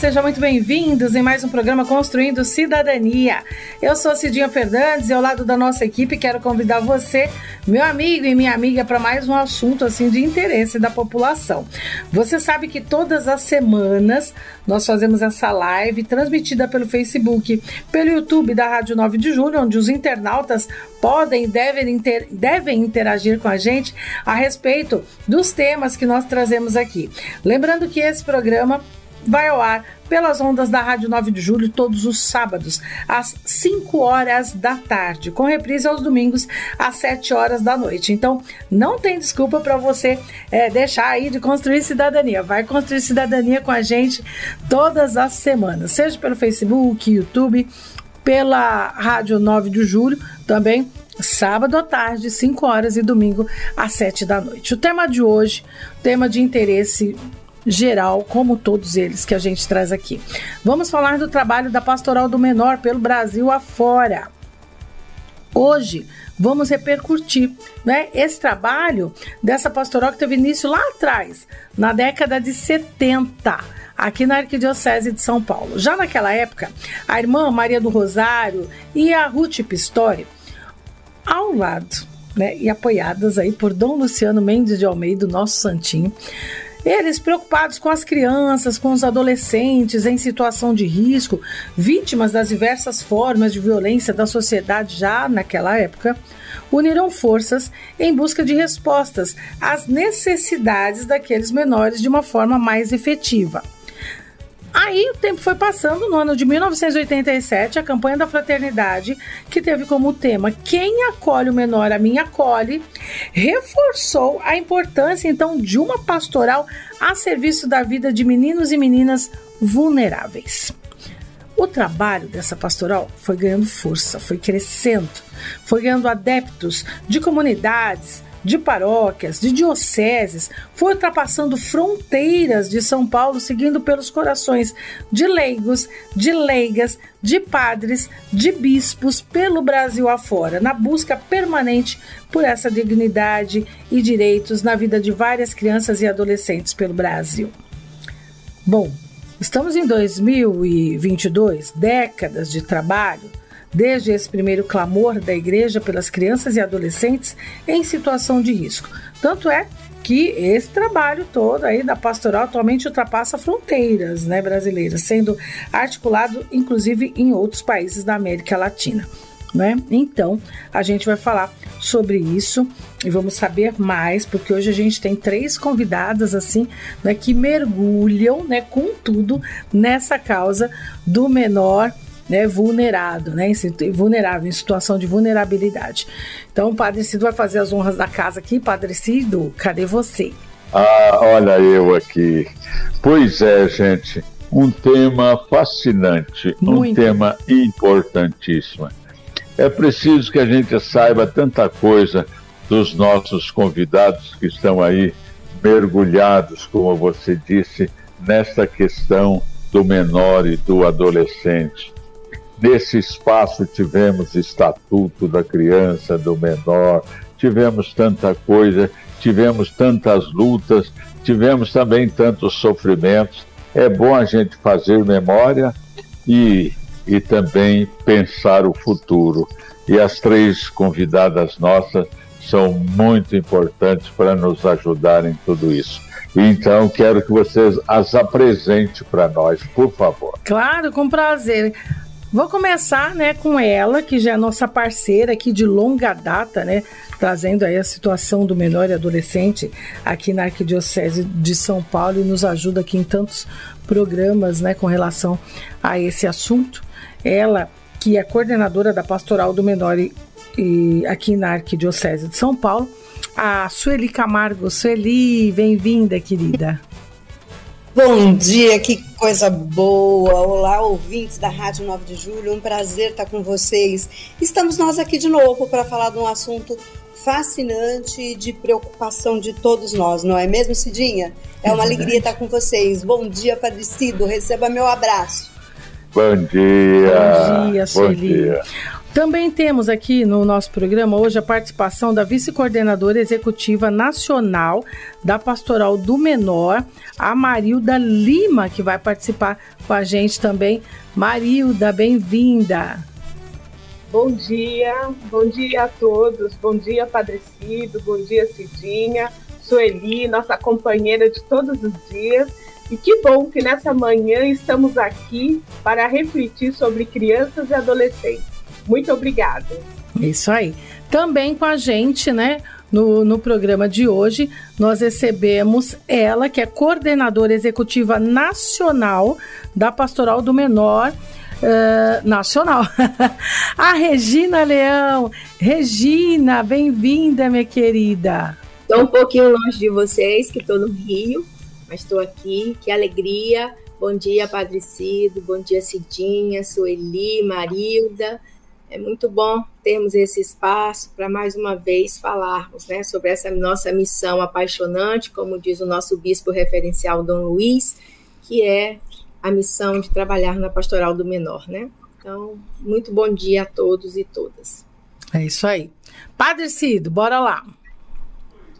Sejam muito bem-vindos em mais um programa Construindo Cidadania. Eu sou Cidinha Fernandes e ao lado da nossa equipe quero convidar você, meu amigo e minha amiga, para mais um assunto assim de interesse da população. Você sabe que todas as semanas nós fazemos essa live transmitida pelo Facebook, pelo YouTube da Rádio 9 de Julho, onde os internautas podem e devem, inter, devem interagir com a gente a respeito dos temas que nós trazemos aqui. Lembrando que esse programa vai ao ar pelas ondas da Rádio 9 de Julho todos os sábados, às 5 horas da tarde, com reprise aos domingos, às 7 horas da noite. Então, não tem desculpa para você é, deixar aí de construir cidadania. Vai construir cidadania com a gente todas as semanas, seja pelo Facebook, YouTube, pela Rádio 9 de Julho, também sábado à tarde, 5 horas e domingo às 7 da noite. O tema de hoje, tema de interesse geral, como todos eles que a gente traz aqui. Vamos falar do trabalho da Pastoral do Menor pelo Brasil afora. Hoje vamos repercutir né, esse trabalho dessa pastoral que teve início lá atrás, na década de 70, aqui na Arquidiocese de São Paulo. Já naquela época, a irmã Maria do Rosário e a Ruth Pistori, ao lado né, e apoiadas aí por Dom Luciano Mendes de Almeida, nosso santinho, eles preocupados com as crianças, com os adolescentes em situação de risco, vítimas das diversas formas de violência da sociedade já naquela época, uniram forças em busca de respostas às necessidades daqueles menores de uma forma mais efetiva. Aí o tempo foi passando, no ano de 1987, a campanha da fraternidade, que teve como tema Quem acolhe o menor a mim acolhe, reforçou a importância então de uma pastoral a serviço da vida de meninos e meninas vulneráveis. O trabalho dessa pastoral foi ganhando força, foi crescendo, foi ganhando adeptos de comunidades, de paróquias, de dioceses, foi ultrapassando fronteiras de São Paulo, seguindo pelos corações de leigos, de leigas, de padres, de bispos pelo Brasil afora, na busca permanente por essa dignidade e direitos na vida de várias crianças e adolescentes pelo Brasil. Bom, estamos em 2022, décadas de trabalho desde esse primeiro clamor da igreja pelas crianças e adolescentes em situação de risco. Tanto é que esse trabalho todo aí da pastoral atualmente ultrapassa fronteiras né, brasileiras, sendo articulado inclusive em outros países da América Latina. Né? Então, a gente vai falar sobre isso e vamos saber mais, porque hoje a gente tem três convidadas assim, né, que mergulham, né, com tudo nessa causa do menor né, vulnerado, né, vulnerável, em situação de vulnerabilidade. Então, o Padre Cido vai fazer as honras da casa aqui. Padre Cido, cadê você? Ah, olha eu aqui. Pois é, gente, um tema fascinante, Muito. um tema importantíssimo. É preciso que a gente saiba tanta coisa dos nossos convidados que estão aí mergulhados, como você disse, nesta questão do menor e do adolescente. Nesse espaço tivemos Estatuto da Criança, do Menor, tivemos tanta coisa, tivemos tantas lutas, tivemos também tantos sofrimentos. É bom a gente fazer memória e, e também pensar o futuro. E as três convidadas nossas são muito importantes para nos ajudar em tudo isso. Então, quero que vocês as apresentem para nós, por favor. Claro, com prazer. Vou começar, né, com ela, que já é nossa parceira aqui de longa data, né, trazendo aí a situação do menor e adolescente aqui na Arquidiocese de São Paulo e nos ajuda aqui em tantos programas, né, com relação a esse assunto. Ela, que é coordenadora da Pastoral do Menor e, e aqui na Arquidiocese de São Paulo, a Sueli Camargo. Sueli, bem-vinda, querida. Bom dia, que coisa boa! Olá, ouvintes da Rádio 9 de Julho, um prazer estar com vocês. Estamos nós aqui de novo para falar de um assunto fascinante e de preocupação de todos nós, não é mesmo, Cidinha? É uma é alegria estar com vocês. Bom dia, Padre Cido, receba meu abraço. Bom dia! Bom dia, Sueli. Bom dia. Também temos aqui no nosso programa hoje a participação da vice-coordenadora executiva nacional da Pastoral do Menor, a Marilda Lima, que vai participar com a gente também. Marilda, bem-vinda. Bom dia, bom dia a todos, bom dia Padrecido, bom dia Cidinha, Sueli, nossa companheira de todos os dias. E que bom que nessa manhã estamos aqui para refletir sobre crianças e adolescentes. Muito obrigada. Isso aí. Também com a gente, né? No, no programa de hoje, nós recebemos ela, que é coordenadora executiva nacional da Pastoral do Menor. Uh, nacional. a Regina Leão. Regina, bem-vinda, minha querida. Estou um pouquinho longe de vocês, que estou no Rio, mas estou aqui. Que alegria. Bom dia, Padre Cido. Bom dia, Cidinha, Sueli, Marilda. É muito bom termos esse espaço para mais uma vez falarmos né, sobre essa nossa missão apaixonante, como diz o nosso bispo referencial Dom Luiz, que é a missão de trabalhar na pastoral do menor, né? Então, muito bom dia a todos e todas. É isso aí. Padre Cido, bora lá.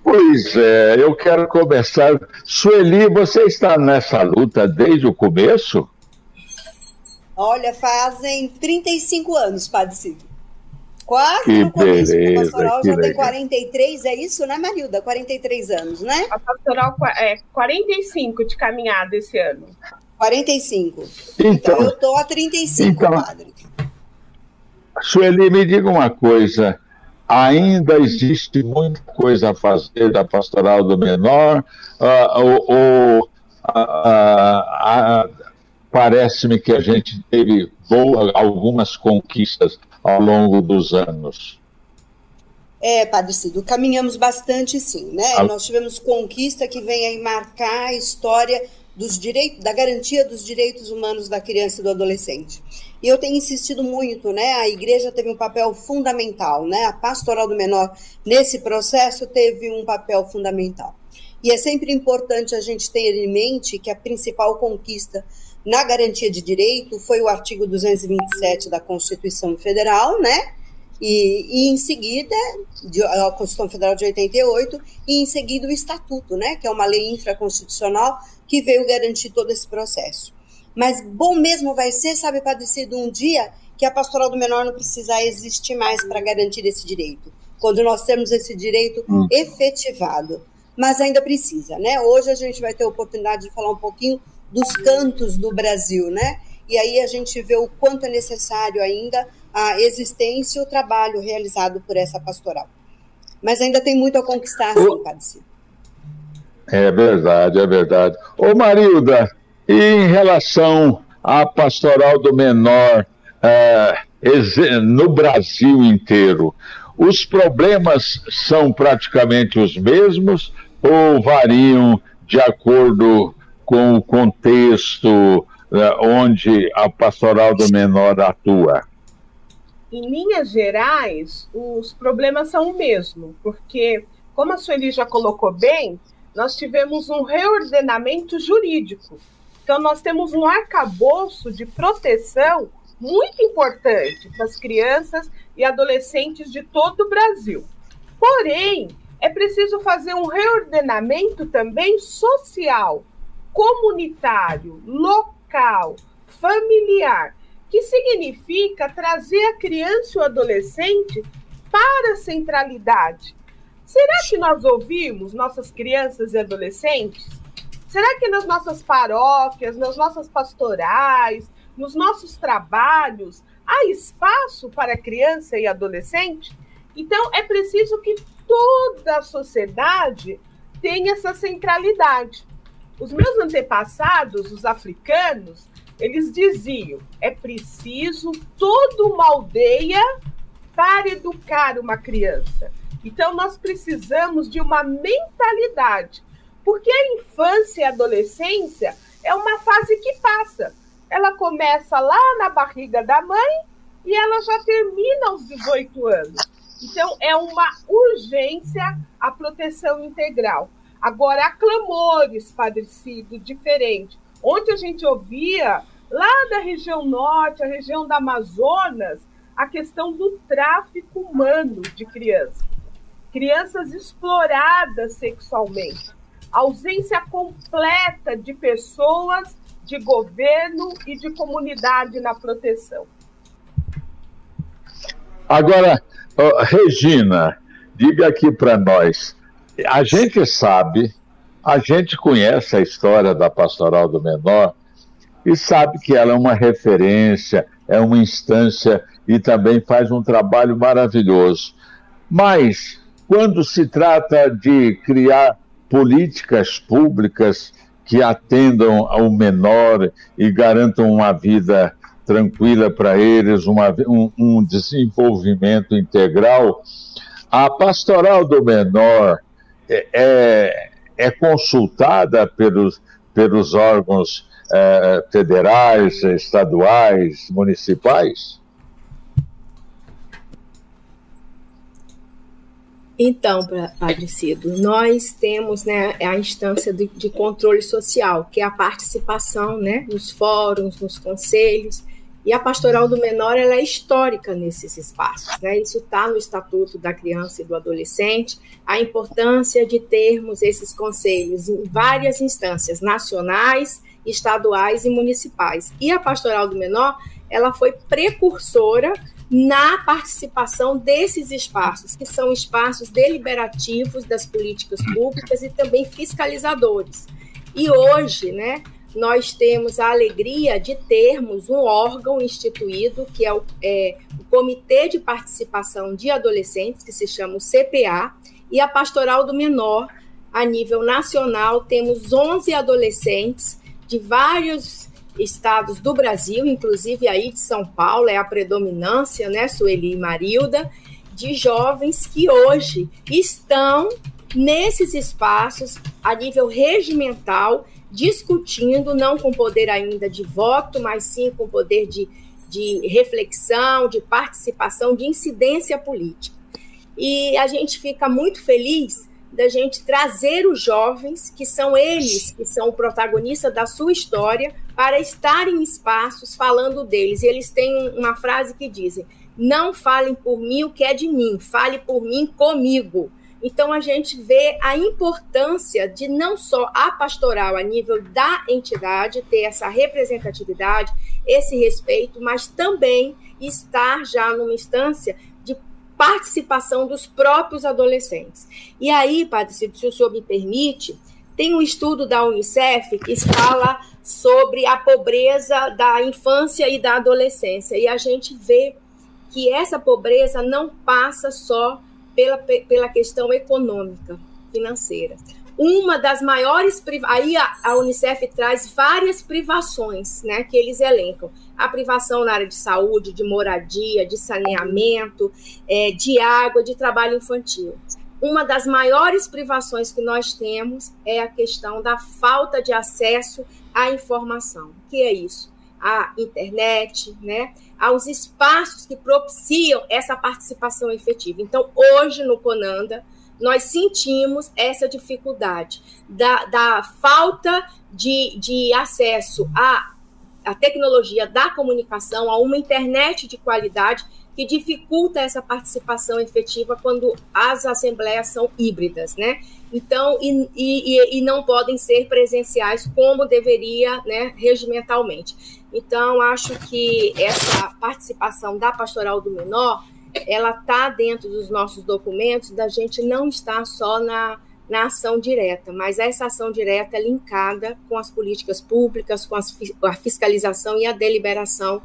Pois é, eu quero começar. Sueli, você está nessa luta desde o começo? Olha, fazem 35 anos, Padre Cido. Quase que no começo. Beleza, a pastoral já legal. tem 43, é isso, né, Marilda? 43 anos, né? A pastoral é 45 de caminhada esse ano. 45. Então, então eu estou a 35, então, padre. Sueli, me diga uma coisa. Ainda existe muita coisa a fazer da pastoral do menor, uh, ou, ou uh, uh, parece-me que a gente teve algumas conquistas ao longo dos anos. É, Padre Cido, caminhamos bastante sim, né? Ah. Nós tivemos conquista que vem aí marcar a história dos direitos, da garantia dos direitos humanos da criança e do adolescente. E eu tenho insistido muito, né? A igreja teve um papel fundamental, né? A pastoral do menor nesse processo teve um papel fundamental. E é sempre importante a gente ter em mente que a principal conquista na garantia de direito foi o artigo 227 da Constituição Federal, né? E, e, em seguida, a Constituição Federal de 88, e em seguida o Estatuto, né, que é uma lei infraconstitucional que veio garantir todo esse processo. Mas bom mesmo vai ser, sabe, Padre Cido, um dia que a pastoral do menor não precisar existir mais para garantir esse direito, quando nós temos esse direito hum. efetivado. Mas ainda precisa, né? Hoje a gente vai ter a oportunidade de falar um pouquinho dos cantos do Brasil, né? E aí a gente vê o quanto é necessário ainda a existência e o trabalho realizado por essa pastoral. Mas ainda tem muito a conquistar, sim, Padre. É verdade, é verdade. Ô Marilda, e em relação à pastoral do menor é, no Brasil inteiro, os problemas são praticamente os mesmos ou variam de acordo com o contexto é, onde a pastoral do menor atua? Em linhas gerais, os problemas são o mesmo, porque, como a Sueli já colocou bem, nós tivemos um reordenamento jurídico. Então, nós temos um arcabouço de proteção muito importante para as crianças e adolescentes de todo o Brasil. Porém, é preciso fazer um reordenamento também social, comunitário, local, familiar, que significa trazer a criança e o adolescente para a centralidade Será que nós ouvimos nossas crianças e adolescentes? Será que nas nossas paróquias, nas nossas pastorais, nos nossos trabalhos, há espaço para criança e adolescente? Então, é preciso que toda a sociedade tenha essa centralidade. Os meus antepassados, os africanos, eles diziam: é preciso toda uma aldeia para educar uma criança. Então, nós precisamos de uma mentalidade, Porque a infância e a adolescência é uma fase que passa. Ela começa lá na barriga da mãe e ela já termina aos 18 anos. Então, é uma urgência a proteção integral. Agora, há clamores, Padre Cido, diferente. Ontem a gente ouvia, lá da região norte, a região da Amazonas, a questão do tráfico humano de crianças. Crianças exploradas sexualmente. Ausência completa de pessoas, de governo e de comunidade na proteção. Agora, Regina, diga aqui para nós. A gente sabe, a gente conhece a história da Pastoral do Menor e sabe que ela é uma referência, é uma instância e também faz um trabalho maravilhoso. Mas, quando se trata de criar políticas públicas que atendam ao menor e garantam uma vida tranquila para eles, uma, um, um, desenvolvimento integral. A pastoral do menor é, é, é consultada pelos, pelos órgãos é, federais, estaduais, municipais? Então, Padre Cido, nós temos né, a instância de, de, controle social, que é a participação né, nos fóruns, nos conselhos, e a pastoral do menor ela é histórica nesses espaços. Né? Isso está no Estatuto da Criança e do Adolescente, a importância de termos esses conselhos em várias instâncias, nacionais, estaduais e municipais. E a pastoral do menor ela foi precursora na participação desses espaços, que são espaços deliberativos das políticas públicas e também fiscalizadores. E hoje, né, nós temos a alegria de termos um órgão instituído, que é o, é o Comitê de Participação de Adolescentes, que se chama o CPA, e a Pastoral do Menor, a nível nacional, temos 11 adolescentes de vários estados do Brasil, inclusive aí de São Paulo, é a predominância, né, Sueli e Marilda, de jovens que hoje estão nesses espaços a nível regimental discutindo, não com poder ainda de voto, mas sim com poder de, de reflexão, de participação, de incidência política. E a gente fica muito feliz da gente trazer os jovens, que são eles que são o protagonista da sua história, para estar em espaços falando deles. E eles têm uma frase que dizem: Não falem por mim o que é de mim, fale por mim comigo. Então, a gente vê a importância de não só a pastoral a nível da entidade ter essa representatividade, esse respeito, mas também estar já numa instância de participação dos próprios adolescentes. E aí, Padre se o senhor me permite, tem um estudo da Unicef que fala sobre a pobreza da infância e da adolescência. E a gente vê que essa pobreza não passa só pela, pela questão econômica, financeira. Uma das maiores. Aí a, a Unicef traz várias privações né, que eles elencam. A privação na área de saúde, de moradia, de saneamento, é, de água, de trabalho infantil. Uma das maiores privações que nós temos é a questão da falta de acesso à informação. O que é isso? A internet, né? aos espaços que propiciam essa participação efetiva. Então, hoje no Conanda, nós sentimos essa dificuldade da, da falta de, de acesso à, à tecnologia da comunicação, a uma internet de qualidade que dificulta essa participação efetiva quando as assembleias são híbridas, né? Então, e, e, e não podem ser presenciais como deveria, né, regimentalmente. Então, acho que essa participação da pastoral do menor, ela está dentro dos nossos documentos, da gente não estar só na, na ação direta, mas essa ação direta é linkada com as políticas públicas, com as, a fiscalização e a deliberação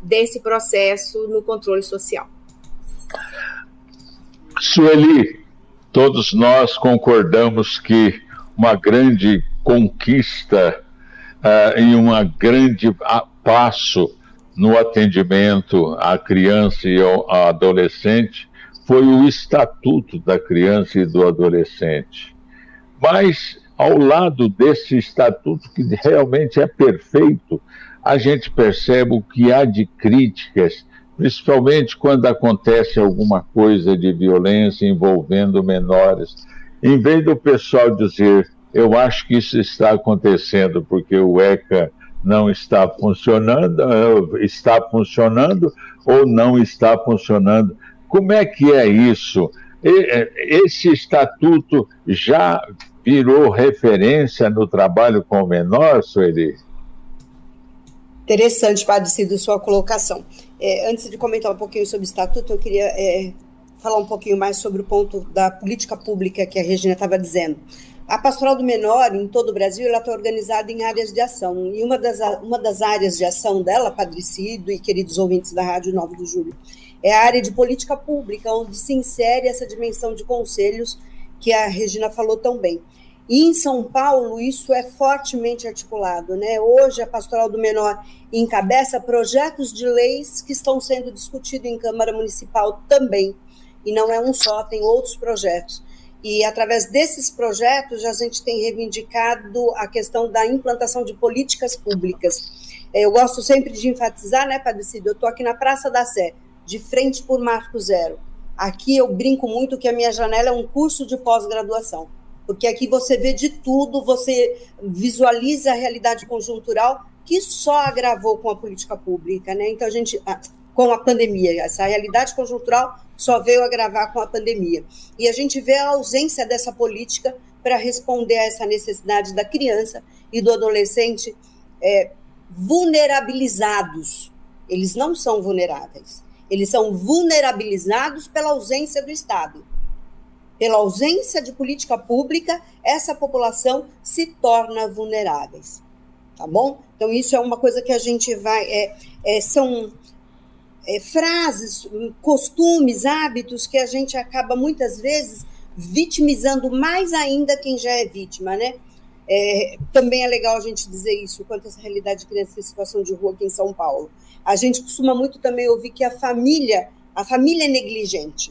desse processo no controle social. Sueli, todos nós concordamos que uma grande conquista uh, em um grande passo no atendimento à criança e ao adolescente foi o Estatuto da Criança e do Adolescente. Mas ao lado desse estatuto que realmente é perfeito, a gente percebe o que há de críticas, principalmente quando acontece alguma coisa de violência envolvendo menores. Em vez do pessoal dizer, eu acho que isso está acontecendo porque o ECA não está funcionando, eh, está funcionando ou não está funcionando. Como é que é isso? Eh, esse estatuto já virou referência no trabalho com o menor, Sueli? Interessante, Padre Cido, sua colocação. É, antes de comentar um pouquinho sobre o estatuto, eu queria é, falar um pouquinho mais sobre o ponto da política pública que a Regina estava dizendo. A Pastoral do Menor, em todo o Brasil, ela está organizada em áreas de ação. E uma das, uma das áreas de ação dela, Padre Cido e queridos ouvintes da Rádio 9 de Julho, é a área de política pública, onde se insere essa dimensão de conselhos que a Regina falou tão bem. E em São Paulo, isso é fortemente articulado. Né? Hoje, a Pastoral do Menor encabeça projetos de leis que estão sendo discutidos em Câmara Municipal também. E não é um só, tem outros projetos. E através desses projetos, a gente tem reivindicado a questão da implantação de políticas públicas. É, eu gosto sempre de enfatizar, né, Padre? Eu estou aqui na Praça da Sé, de frente por Marco Zero. Aqui eu brinco muito que a minha janela é um curso de pós-graduação porque aqui você vê de tudo, você visualiza a realidade conjuntural que só agravou com a política pública, né? Então a gente com a pandemia, essa realidade conjuntural só veio agravar com a pandemia. E a gente vê a ausência dessa política para responder a essa necessidade da criança e do adolescente é, vulnerabilizados. Eles não são vulneráveis, eles são vulnerabilizados pela ausência do Estado pela ausência de política pública, essa população se torna vulneráveis. Tá bom? Então, isso é uma coisa que a gente vai. É, é, são é, frases, costumes, hábitos que a gente acaba muitas vezes vitimizando mais ainda quem já é vítima, né? É, também é legal a gente dizer isso, quanto essa realidade de criança em situação de rua aqui em São Paulo. A gente costuma muito também ouvir que a família, a família é negligente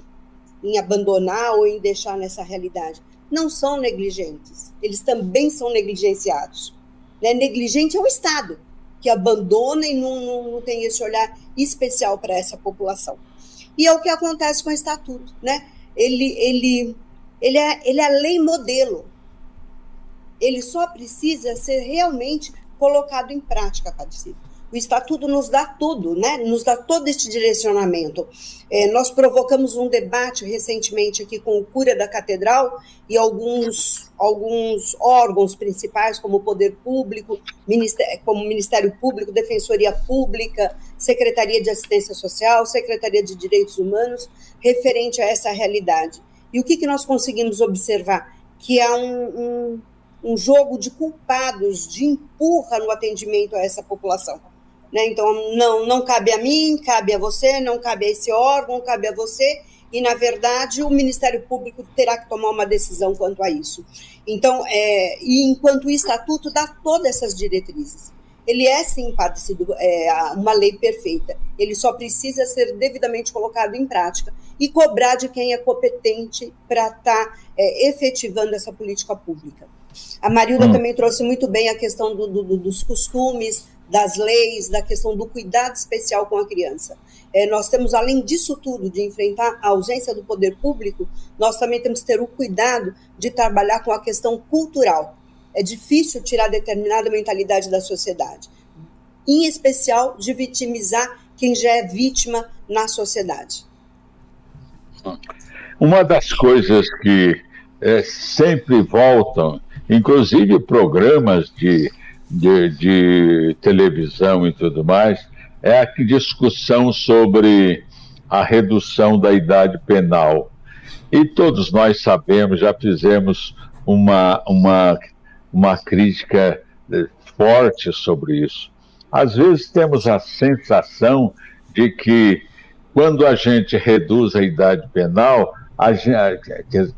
em abandonar ou em deixar nessa realidade. Não são negligentes, eles também são negligenciados. Né? Negligente é o Estado, que abandona e não, não, não tem esse olhar especial para essa população. E é o que acontece com o Estatuto. Né? Ele, ele, ele, é, ele é lei modelo. Ele só precisa ser realmente colocado em prática, Padre o Estatuto nos dá tudo, né? nos dá todo este direcionamento. É, nós provocamos um debate recentemente aqui com o Cura da Catedral e alguns, alguns órgãos principais, como o Poder Público, Ministério, como Ministério Público, Defensoria Pública, Secretaria de Assistência Social, Secretaria de Direitos Humanos, referente a essa realidade. E o que, que nós conseguimos observar? Que há um, um, um jogo de culpados, de empurra no atendimento a essa população né? Então, não, não cabe a mim, cabe a você, não cabe a esse órgão, cabe a você, e, na verdade, o Ministério Público terá que tomar uma decisão quanto a isso. Então, é, e enquanto o Estatuto dá todas essas diretrizes. Ele é, sim, parecido, é, uma lei perfeita. Ele só precisa ser devidamente colocado em prática e cobrar de quem é competente para estar tá, é, efetivando essa política pública. A Marilda hum. também trouxe muito bem a questão do, do, dos costumes, das leis, da questão do cuidado especial com a criança. É, nós temos, além disso tudo, de enfrentar a ausência do poder público, nós também temos que ter o cuidado de trabalhar com a questão cultural. É difícil tirar determinada mentalidade da sociedade, em especial de vitimizar quem já é vítima na sociedade. Uma das coisas que é, sempre voltam, inclusive programas de de, de televisão e tudo mais, é a discussão sobre a redução da idade penal. E todos nós sabemos, já fizemos uma, uma, uma crítica eh, forte sobre isso. Às vezes temos a sensação de que quando a gente reduz a idade penal, a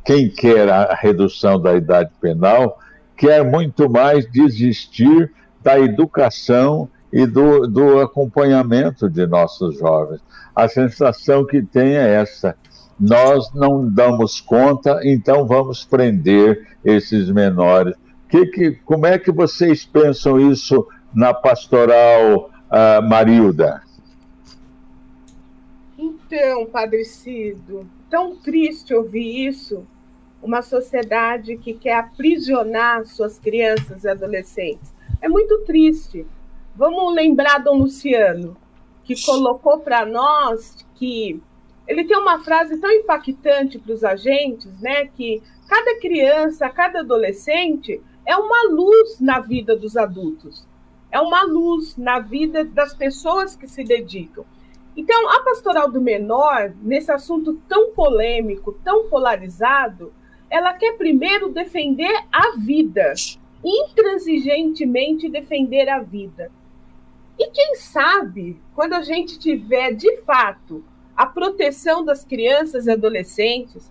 quem quer a redução da idade penal quer muito mais desistir da educação e do, do acompanhamento de nossos jovens. A sensação que tem é essa: nós não damos conta, então vamos prender esses menores. Que, que, como é que vocês pensam isso na pastoral uh, Marilda? Então, Padre Cido, tão triste ouvir isso. Uma sociedade que quer aprisionar suas crianças e adolescentes. É muito triste. Vamos lembrar Dom Luciano, que colocou para nós que ele tem uma frase tão impactante para os agentes, né? Que cada criança, cada adolescente é uma luz na vida dos adultos, é uma luz na vida das pessoas que se dedicam. Então, a pastoral do menor, nesse assunto tão polêmico, tão polarizado, ela quer primeiro defender a vida, intransigentemente defender a vida. E quem sabe, quando a gente tiver de fato a proteção das crianças e adolescentes,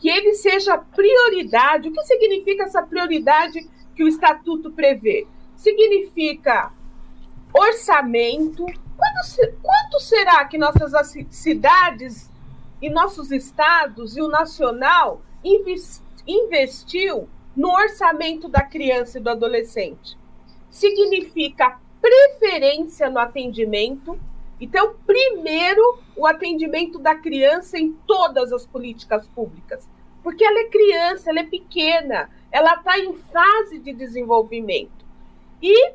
que ele seja prioridade. O que significa essa prioridade que o estatuto prevê? Significa orçamento. Quanto, quanto será que nossas cidades e nossos estados e o nacional investiu no orçamento da criança e do adolescente? Significa preferência no atendimento. Então, primeiro, o atendimento da criança em todas as políticas públicas, porque ela é criança, ela é pequena, ela está em fase de desenvolvimento. E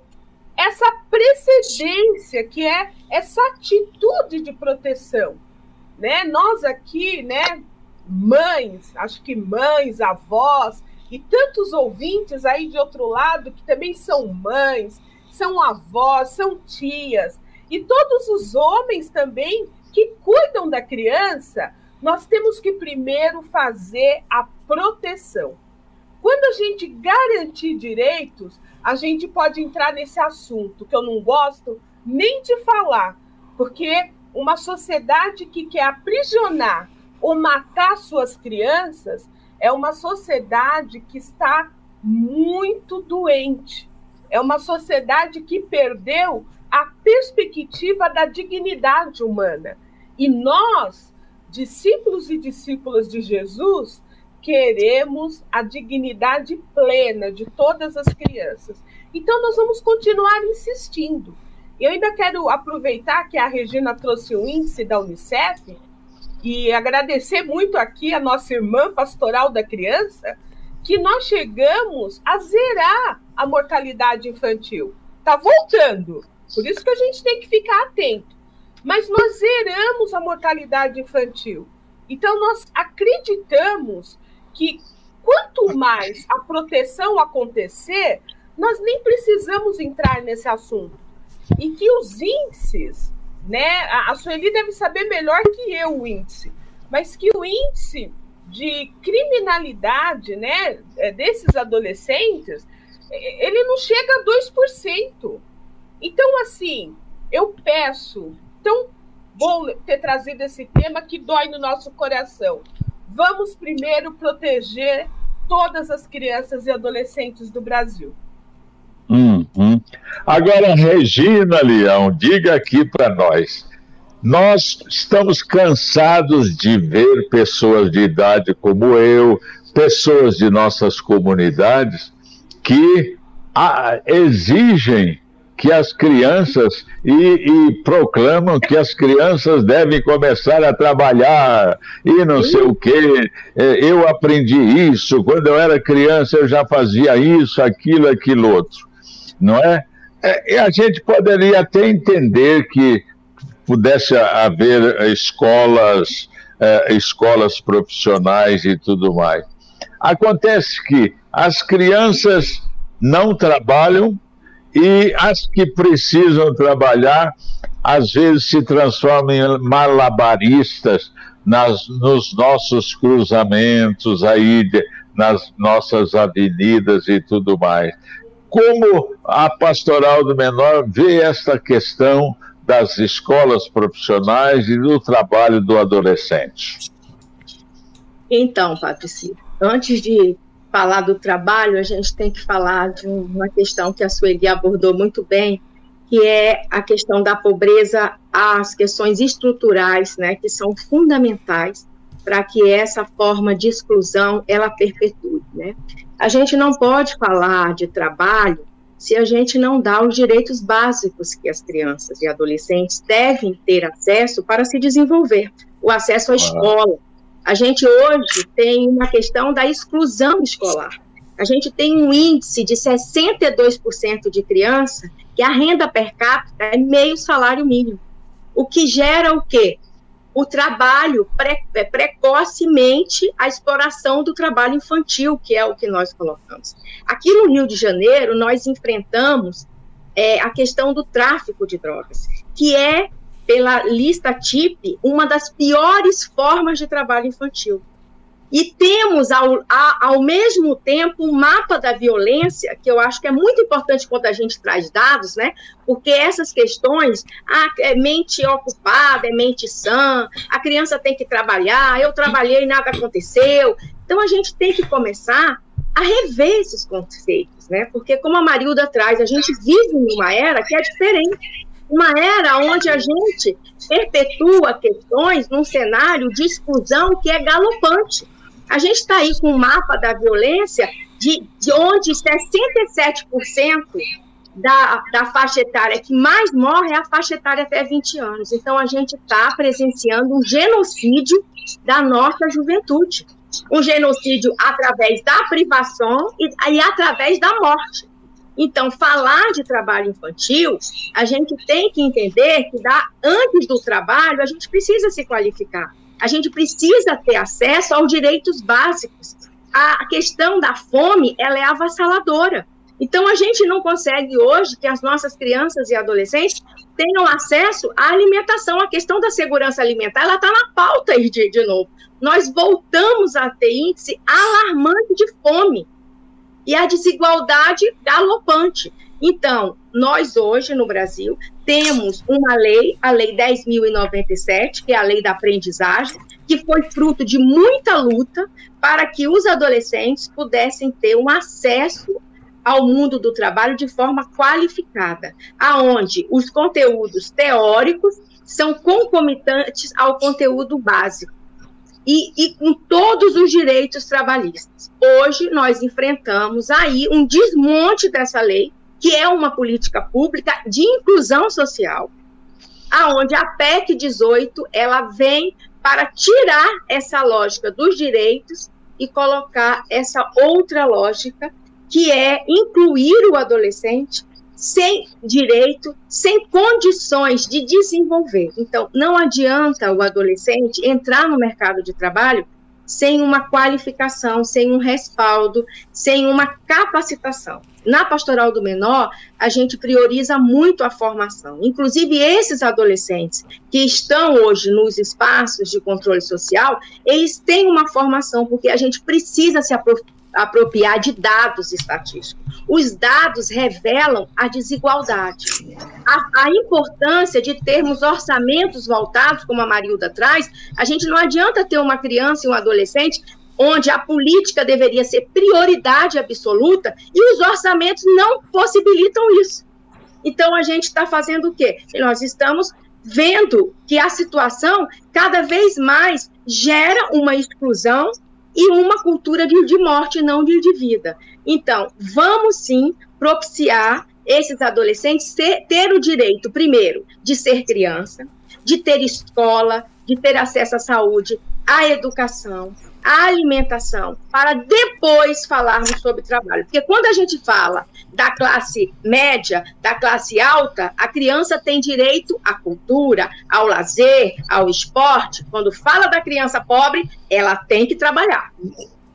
essa precedência, que é essa atitude de proteção. Né? Nós aqui, né, mães, acho que mães, avós e tantos ouvintes aí de outro lado que também são mães, são avós, são tias, e todos os homens também que cuidam da criança, nós temos que primeiro fazer a proteção. Quando a gente garantir direitos, a gente pode entrar nesse assunto que eu não gosto nem de falar, porque uma sociedade que quer aprisionar ou matar suas crianças é uma sociedade que está muito doente. É uma sociedade que perdeu a perspectiva da dignidade humana. E nós, discípulos e discípulas de Jesus, queremos a dignidade plena de todas as crianças. Então, nós vamos continuar insistindo. Eu ainda quero aproveitar que a Regina trouxe o índice da Unicef e agradecer muito aqui a nossa irmã pastoral da criança, que nós chegamos a zerar a mortalidade infantil. Está voltando. Por isso que a gente tem que ficar atento. Mas nós zeramos a mortalidade infantil. Então, nós acreditamos que quanto mais a proteção acontecer, nós nem precisamos entrar nesse assunto. E que os índices, né? A Sueli deve saber melhor que eu o índice, mas que o índice de criminalidade, né, é, desses adolescentes, ele não chega a 2%. Então, assim, eu peço, tão bom ter trazido esse tema que dói no nosso coração. Vamos primeiro proteger todas as crianças e adolescentes do Brasil. Hum, hum. Agora, Regina Leão, diga aqui para nós. Nós estamos cansados de ver pessoas de idade como eu, pessoas de nossas comunidades, que a, exigem que as crianças e, e, proclamam que as crianças devem começar a trabalhar e não sei o quê. É, eu aprendi isso, quando eu era criança eu já fazia isso, aquilo, aquilo outro, não é? é e a gente poderia até entender que pudesse haver escolas, é, escolas profissionais e tudo mais. Acontece que as crianças não trabalham e as que precisam trabalhar, às vezes se transformam em malabaristas nas, nos nossos cruzamentos aí, de, nas nossas avenidas e tudo mais. Como a Pastoral do Menor vê esta questão das escolas profissionais e do trabalho do adolescente? Então, Patrícia, antes de falar do trabalho, a gente tem que falar de uma questão que a Sueli abordou muito bem, que é a questão da pobreza, as questões estruturais, né, que são fundamentais para que essa forma de exclusão ela perpetue, né? a gente não pode falar de trabalho se a gente não dá os direitos básicos que as crianças e adolescentes devem ter acesso para se desenvolver, o acesso à escola. A gente hoje tem uma questão da exclusão escolar. A gente tem um índice de 62% de criança que a renda per capita é meio salário mínimo. O que gera o quê? o trabalho pre, é, precocemente, a exploração do trabalho infantil, que é o que nós colocamos. Aqui no Rio de Janeiro, nós enfrentamos é, a questão do tráfico de drogas, que é, pela lista TIP, uma das piores formas de trabalho infantil. E temos, ao, ao mesmo tempo, um mapa da violência, que eu acho que é muito importante quando a gente traz dados, né? Porque essas questões, ah, é mente ocupada, é mente sã, a criança tem que trabalhar, eu trabalhei e nada aconteceu. Então, a gente tem que começar a rever esses conceitos, né? Porque, como a Marilda traz, a gente vive em uma era que é diferente uma era onde a gente perpetua questões num cenário de exclusão que é galopante. A gente está aí com um mapa da violência de, de onde 67% da, da faixa etária que mais morre é a faixa etária até 20 anos. Então, a gente está presenciando um genocídio da nossa juventude. Um genocídio através da privação e, e através da morte. Então, falar de trabalho infantil, a gente tem que entender que da, antes do trabalho, a gente precisa se qualificar. A gente precisa ter acesso aos direitos básicos. A questão da fome, ela é avassaladora. Então, a gente não consegue hoje que as nossas crianças e adolescentes tenham acesso à alimentação. A questão da segurança alimentar, ela está na pauta aí de, de novo. Nós voltamos a ter índice alarmante de fome e a desigualdade galopante. Então, nós hoje no Brasil temos uma lei, a Lei 10.097, que é a lei da aprendizagem, que foi fruto de muita luta para que os adolescentes pudessem ter um acesso ao mundo do trabalho de forma qualificada, aonde os conteúdos teóricos são concomitantes ao conteúdo básico. E, e, com todos os direitos trabalhistas. Hoje nós enfrentamos aí um desmonte dessa lei, que é uma política pública de inclusão social, aonde a PEC 18 ela vem para tirar essa lógica dos direitos e colocar essa outra lógica que é incluir o adolescente sem direito, sem condições de desenvolver. Então, não adianta o adolescente entrar no mercado de trabalho sem uma qualificação, sem um respaldo, sem uma capacitação. Na pastoral do menor, a gente prioriza muito a formação. Inclusive, esses adolescentes que estão hoje nos espaços de controle social, eles têm uma formação, porque a gente precisa se apropriar de dados estatísticos. Os dados revelam a desigualdade. A, a, importância de termos orçamentos voltados, como a Marilda traz, a gente não adianta ter uma criança e um adolescente onde a política deveria ser prioridade absoluta e os orçamentos não possibilitam isso. Então, a gente está fazendo o quê? Nós estamos vendo que a situação cada vez mais gera uma exclusão e uma cultura de, de morte, não de, de vida. Então, vamos sim propiciar esses adolescentes ter, ter o direito, primeiro, de ser criança, de ter escola, de ter acesso à saúde, à educação, à alimentação, para depois falarmos sobre trabalho. Porque quando a gente fala da classe média, da classe alta, a criança tem direito à cultura, ao lazer, ao esporte. Quando fala da criança pobre, ela tem que trabalhar.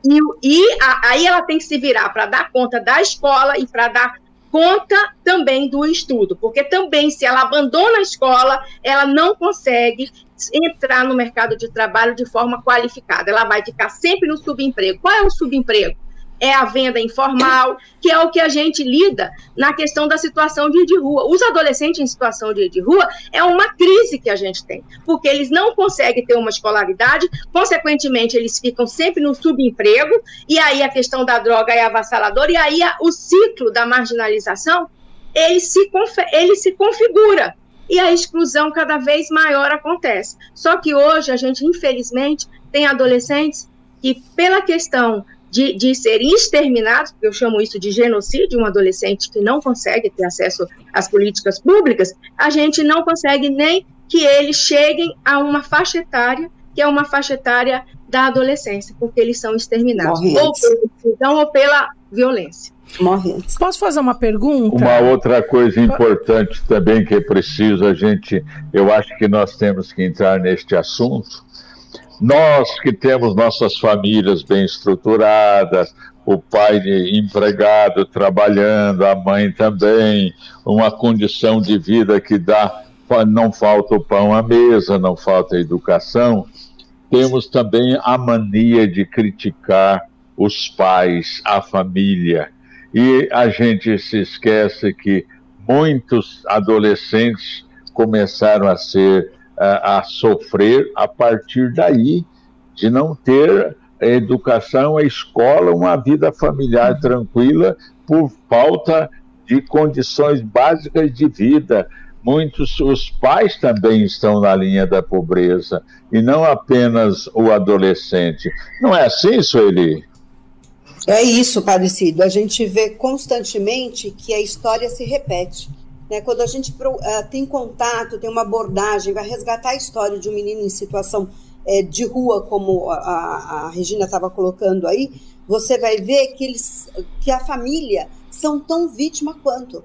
E, e a, aí ela tem que se virar para dar conta da escola e para dar conta também do estudo, porque também se ela abandona a escola, ela não consegue entrar no mercado de trabalho de forma qualificada. Ela vai ficar sempre no subemprego. Qual é o subemprego? É a venda informal, que é o que a gente lida na questão da situação de, de rua. Os adolescentes em situação de, de rua é uma crise que a gente tem, porque eles não conseguem ter uma escolaridade, consequentemente, eles ficam sempre no subemprego, e aí a questão da droga é avassaladora, e aí a, o ciclo da marginalização ele se, ele se configura e a exclusão cada vez maior acontece. Só que hoje a gente, infelizmente, tem adolescentes que, pela questão de, de serem exterminados, porque eu chamo isso de genocídio, um adolescente que não consegue ter acesso às políticas públicas, a gente não consegue nem que eles cheguem a uma faixa etária, que é uma faixa etária da adolescência, porque eles são exterminados, ou pela ou pela violência. Morrentes. Posso fazer uma pergunta? Uma outra coisa importante também que é preciso a gente, eu acho que nós temos que entrar neste assunto, nós que temos nossas famílias bem estruturadas, o pai empregado trabalhando, a mãe também, uma condição de vida que dá, não falta o pão à mesa, não falta a educação. Temos também a mania de criticar os pais, a família. E a gente se esquece que muitos adolescentes começaram a ser a, sofrer a partir daí, de não ter a educação, a escola, uma vida familiar tranquila por falta de condições básicas de vida. Muitos, os pais também estão na linha da pobreza, e não apenas o adolescente. Não é assim, Sueli? É isso, Padre Cido. A gente vê constantemente que a história se repete. Né? Quando a gente uh, tem contato, tem uma abordagem, vai resgatar a história de um menino em situação é, de rua, como a, a Regina estava colocando aí, você vai ver que, eles, que a família são tão vítima quanto.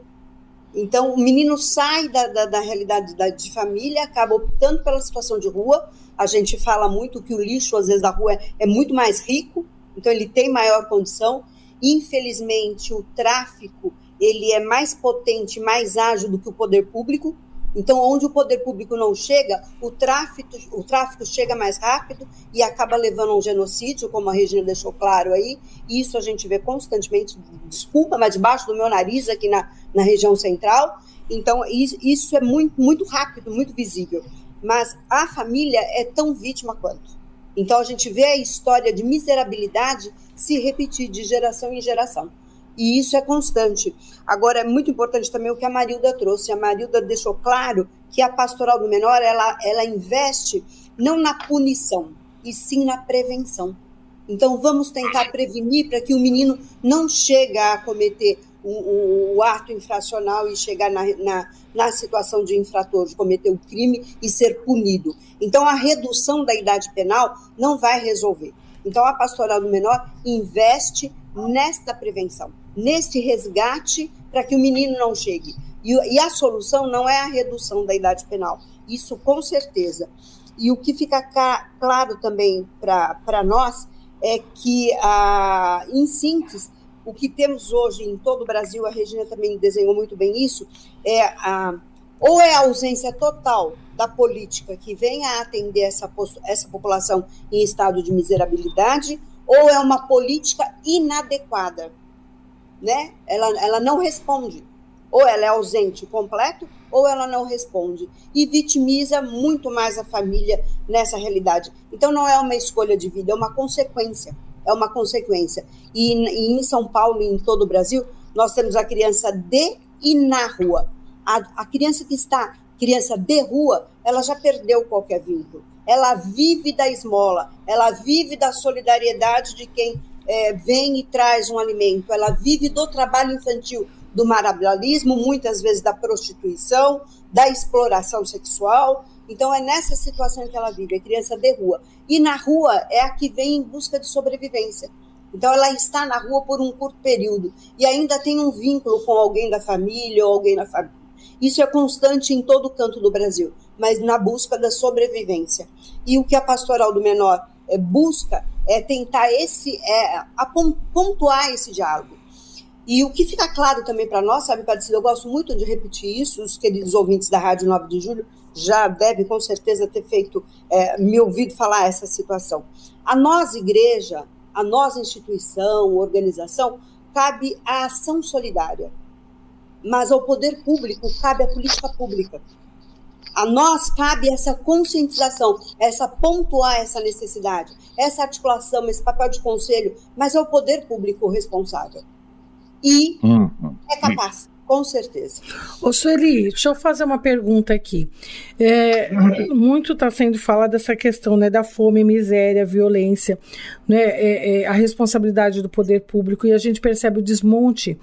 Então, o menino sai da, da, da realidade da, de família, acaba optando pela situação de rua. A gente fala muito que o lixo, às vezes, da rua é, é muito mais rico, então ele tem maior condição. Infelizmente, o tráfico ele é mais potente, mais ágil do que o poder público. Então, onde o poder público não chega, o tráfico, o tráfico chega mais rápido e acaba levando a um genocídio, como a Regina deixou claro aí. Isso a gente vê constantemente, desculpa, mas debaixo do meu nariz aqui na, na região central. Então, isso é muito, muito rápido, muito visível. Mas a família é tão vítima quanto. Então, a gente vê a história de miserabilidade se repetir de geração em geração. E isso é constante. Agora, é muito importante também o que a Marilda trouxe. A Marilda deixou claro que a pastoral do menor, ela, ela investe não na punição, e sim na prevenção. Então, vamos tentar prevenir para que o menino não chegue a cometer o, o, o ato infracional e chegar na, na, na, situação de infrator, de cometer o crime e ser punido. Então, a redução da idade penal não vai resolver. Então, a pastoral do menor investe nesta prevenção neste resgate para que o menino não chegue. E, e, a solução não é a redução da idade penal, isso com certeza. E o que fica claro também para nós é que, ah, em síntese, o que temos hoje em todo o Brasil, a Regina também desenhou muito bem isso, é a, ou é a ausência total da política que venha a atender essa, essa população em estado de miserabilidade, ou é uma política inadequada né? Ela, ela não responde. Ou ela é ausente completo, ou ela não responde. E vitimiza muito mais a família nessa realidade. Então não é uma escolha de vida, é uma consequência. É uma consequência. E, e em São Paulo e em todo o Brasil, nós temos a criança de e na rua. A, a criança que está, criança de rua, ela já perdeu qualquer vínculo. Ela vive da esmola, ela vive da solidariedade de quem é, vem e traz um alimento, ela vive do trabalho infantil, do maravilhismo, muitas vezes da prostituição, da exploração sexual. Então, é nessa situação que ela vive, a criança de rua. E na rua é a que vem em busca de sobrevivência. Então, ela está na rua por um curto período e ainda tem um vínculo com alguém da família ou alguém na família. Isso é constante em todo canto do Brasil, mas na busca da sobrevivência. E o que a pastoral do menor é, busca é tentar esse, é, pontuar esse diálogo. E o que fica claro também para nós, sabe, Padre eu gosto muito de repetir isso, os queridos ouvintes da Rádio 9 de Julho já devem com certeza ter feito, é, me ouvido falar essa situação. A nós, igreja, a nós, instituição, organização, cabe a ação solidária, mas ao poder público cabe a política pública. A nós cabe essa conscientização, essa pontuar essa necessidade, essa articulação, esse papel de conselho, mas é o poder público responsável. E uhum. é capaz. Com certeza. Ô, Sueli, deixa eu fazer uma pergunta aqui. É, muito está sendo falado dessa questão né, da fome, miséria, violência, né, é, é, a responsabilidade do poder público, e a gente percebe o desmonte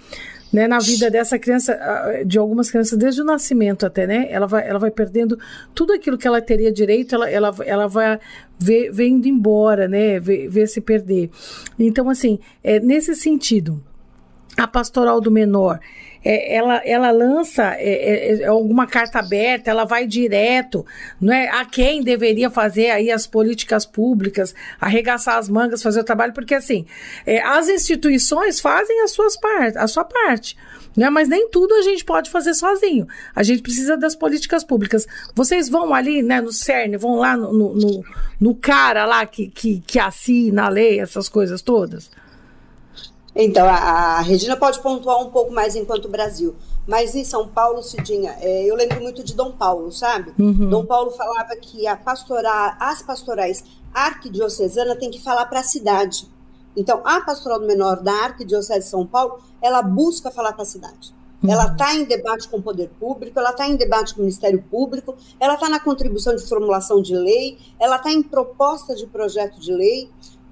né, na vida dessa criança, de algumas crianças, desde o nascimento até, né? Ela vai, ela vai perdendo tudo aquilo que ela teria direito, ela, ela, ela vai indo embora, né? Ver se perder. Então, assim, é, nesse sentido, a pastoral do menor, é, ela, ela lança é, é, é, alguma carta aberta, ela vai direto não é, a quem deveria fazer aí as políticas públicas, arregaçar as mangas, fazer o trabalho, porque assim, é, as instituições fazem as suas part a sua parte. Né? Mas nem tudo a gente pode fazer sozinho. A gente precisa das políticas públicas. Vocês vão ali né, no CERN, vão lá no, no, no cara lá que, que, que assina a lei, essas coisas todas? Então, a, a, Regina pode pontuar um pouco mais enquanto Brasil. Mas em São Paulo, Cidinha, é, eu lembro muito de Dom Paulo, sabe? Uhum. Dom Paulo falava que a pastoral, as pastorais arquidiocesana tem que falar para a cidade. Então, a pastoral do menor da Arquidiocese de São Paulo, ela busca falar para a cidade. Uhum. Ela está em debate com o poder público, ela está em debate com o Ministério Público, ela está na contribuição de formulação de lei, ela está em proposta de projeto de lei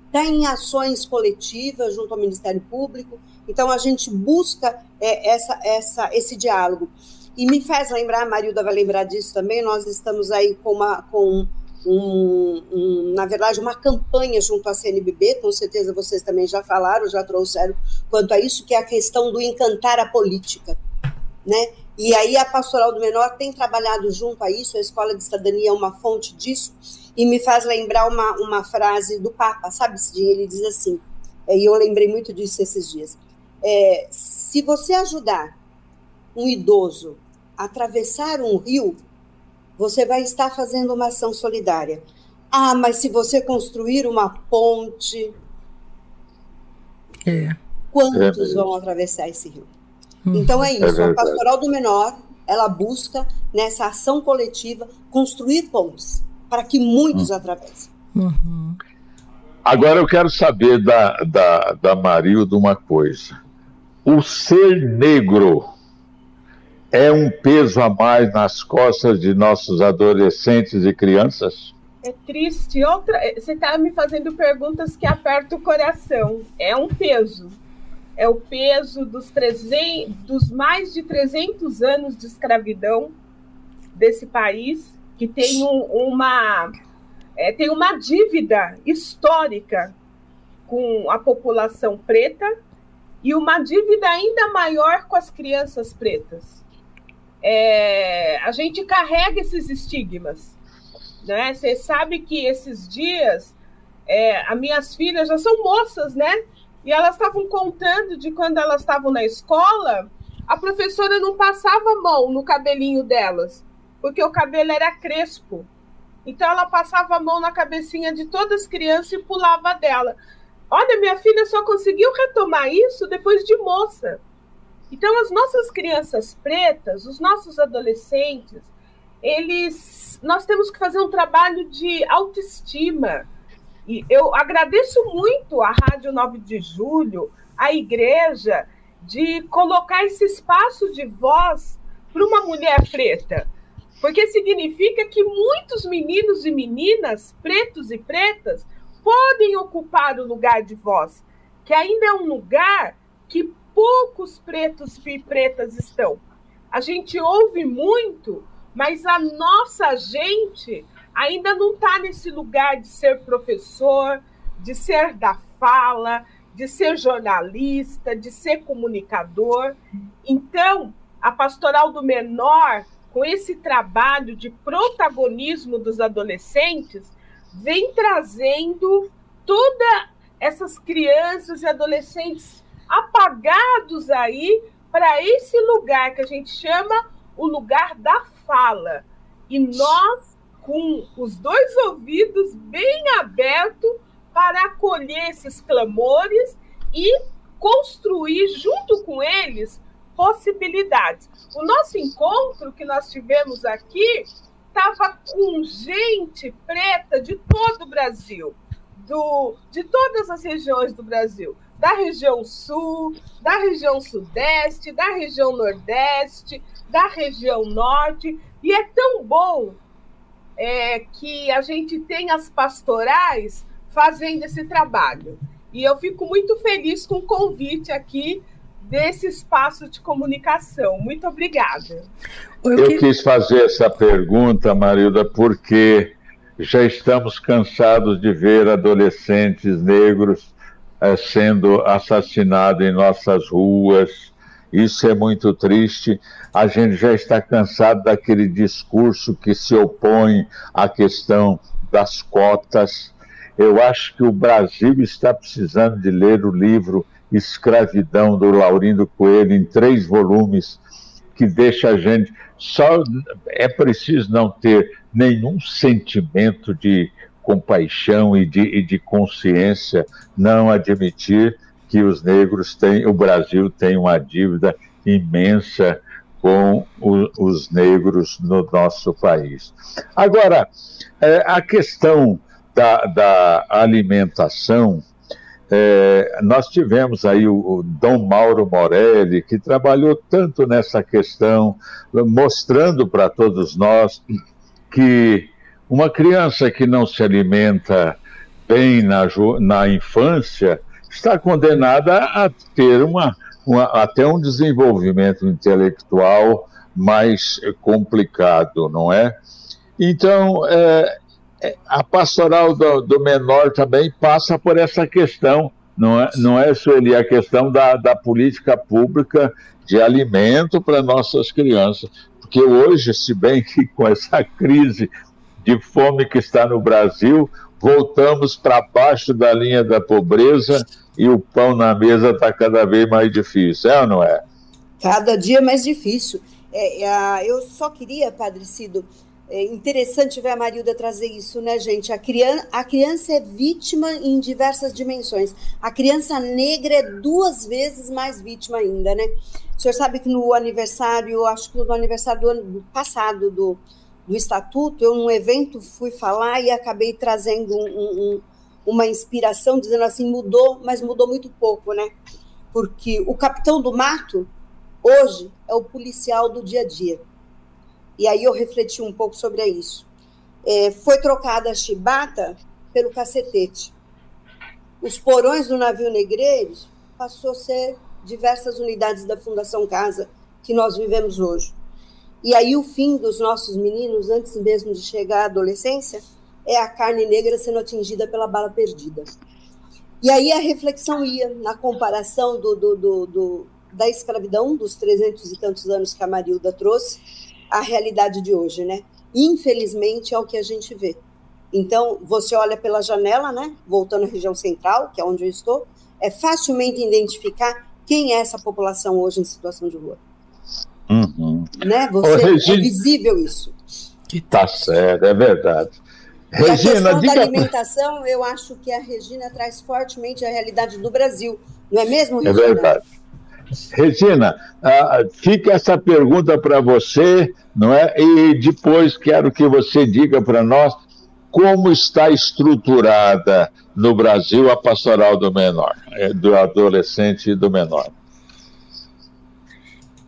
está em ações coletivas junto ao Ministério Público. Então, a gente busca é, essa, essa, esse diálogo. E me faz lembrar, a Marilda vai lembrar disso também, nós estamos aí com, uma, com um, um, na verdade, uma campanha junto à CNBB, com certeza vocês também já falaram, já trouxeram quanto a isso, que é a questão do encantar a política. Né? E aí a Pastoral do Menor tem trabalhado junto a isso, a Escola de Cidadania é uma fonte disso, e me faz lembrar uma, uma frase do Papa, sabe, Cidinha? Ele diz assim, é, e eu lembrei muito disso esses dias. É, se você ajudar um idoso a atravessar um rio, você vai estar fazendo uma ação solidária. Ah, mas se você construir uma ponte, é. quantos é vão atravessar esse rio? Hum. Então é isso. É a pastoral do menor, ela busca nessa ação coletiva construir pontes para que muitos hum. atravessem. Uhum. Agora eu quero saber da, da, da Marilda uma coisa. O ser negro é um peso a mais nas costas de nossos adolescentes e crianças? É triste. Outra, você está me fazendo perguntas que apertam o coração. É um peso. É o peso dos, 300, dos mais de 300 anos de escravidão desse país que tem um, uma, é, tem uma dívida histórica com a população preta e uma dívida ainda maior com as crianças pretas. É, a gente carrega esses estigmas. Né? Você sabe que esses dias é, as minhas filhas já são moças, né? E elas estavam contando de quando elas estavam na escola, a professora não passava a mão no cabelinho delas porque o cabelo era crespo. Então ela passava a mão na cabecinha de todas as crianças e pulava dela. Olha, minha filha só conseguiu retomar isso depois de moça. Então as nossas crianças pretas, os nossos adolescentes, eles nós temos que fazer um trabalho de autoestima. E eu agradeço muito a Rádio 9 de Julho, a igreja, de colocar esse espaço de voz para uma mulher preta porque significa que muitos meninos e meninas, pretos e pretas, podem ocupar o lugar de voz, que ainda é um lugar que poucos pretos e pretas estão. A gente ouve muito, mas a nossa gente ainda não está nesse lugar de ser professor, de ser da fala, de ser jornalista, de ser comunicador. Então, a pastoral do menor com esse trabalho de protagonismo dos adolescentes, vem trazendo todas essas crianças e adolescentes apagados aí para esse lugar que a gente chama o lugar da fala. E nós, com os dois ouvidos bem abertos para acolher esses clamores e construir junto com eles possibilidades. O nosso encontro que nós tivemos aqui estava com gente preta de todo o Brasil, do, de todas as regiões do Brasil. da região sul, da região sudeste, da região nordeste, da região norte. E é tão bom é, que a gente tem as pastorais fazendo esse trabalho. E eu fico muito feliz com o convite aqui desse espaço de comunicação. Muito obrigada. Eu quis fazer essa pergunta, Marilda, porque já estamos cansados de ver adolescentes negros é, sendo assassinados em nossas ruas. Isso é muito triste. A gente já está cansado daquele discurso que se opõe à questão das cotas. Eu acho que o Brasil está precisando de ler o livro Escravidão do Laurindo Coelho em três volumes, que deixa a gente só é preciso não ter nenhum sentimento de compaixão e de, e de consciência, não admitir que os negros têm, o Brasil tem uma dívida imensa com o, os negros no nosso país. Agora, é, a questão da, da alimentação, é, nós tivemos aí o, o, Dom Mauro Morelli, que trabalhou tanto nessa questão, mostrando para todos nós que uma criança que não se alimenta bem na, na infância está condenada a ter uma, uma, até um desenvolvimento intelectual mais complicado, não é? Então, é, a pastoral do, do, menor também passa por essa questão, não é, não é Sueli, a questão da, da política pública de alimento para nossas crianças. Porque hoje, se bem que com essa crise de fome que está no Brasil, voltamos para baixo da linha da pobreza e o pão na mesa está cada vez mais difícil, é ou não é? Cada dia mais difícil. É, é, eu só queria, Padre Cido, é interessante ver a Marilda trazer isso, né, gente? A criança, a criança é vítima em diversas dimensões. A criança negra é duas vezes mais vítima ainda, né? O senhor sabe que no aniversário, acho que no aniversário do ano passado do, do Estatuto, eu num evento fui falar e acabei trazendo um, um, uma inspiração, dizendo assim, mudou, mas mudou muito pouco, né? Porque o capitão do mato, hoje, é o policial do dia a dia e aí eu refleti um pouco sobre isso. É, foi trocada a chibata pelo cacetete. Os porões do navio Negreiros passou a ser diversas unidades da Fundação Casa que nós vivemos hoje. E aí o fim dos nossos meninos, antes mesmo de chegar à adolescência, é a carne negra sendo atingida pela bala perdida. E aí a reflexão ia na comparação do, do, do, do da escravidão, dos trezentos e tantos anos que a Marilda trouxe, a realidade de hoje, né? Infelizmente é o que a gente vê. Então, você olha pela janela, né? Voltando à região central, que é onde eu estou, é facilmente identificar quem é essa população hoje em situação de rua. Uhum. Né? Você, Ô, Regina... É visível isso. Que tá certo, é verdade. E Regina, a questão da alimentação, eu acho que a Regina traz fortemente a realidade do Brasil, não é mesmo, Regina? É verdade. Regina, uh, fica essa pergunta para você, não é? E depois quero que você diga para nós como está estruturada no Brasil a pastoral do menor, é, do adolescente e do menor.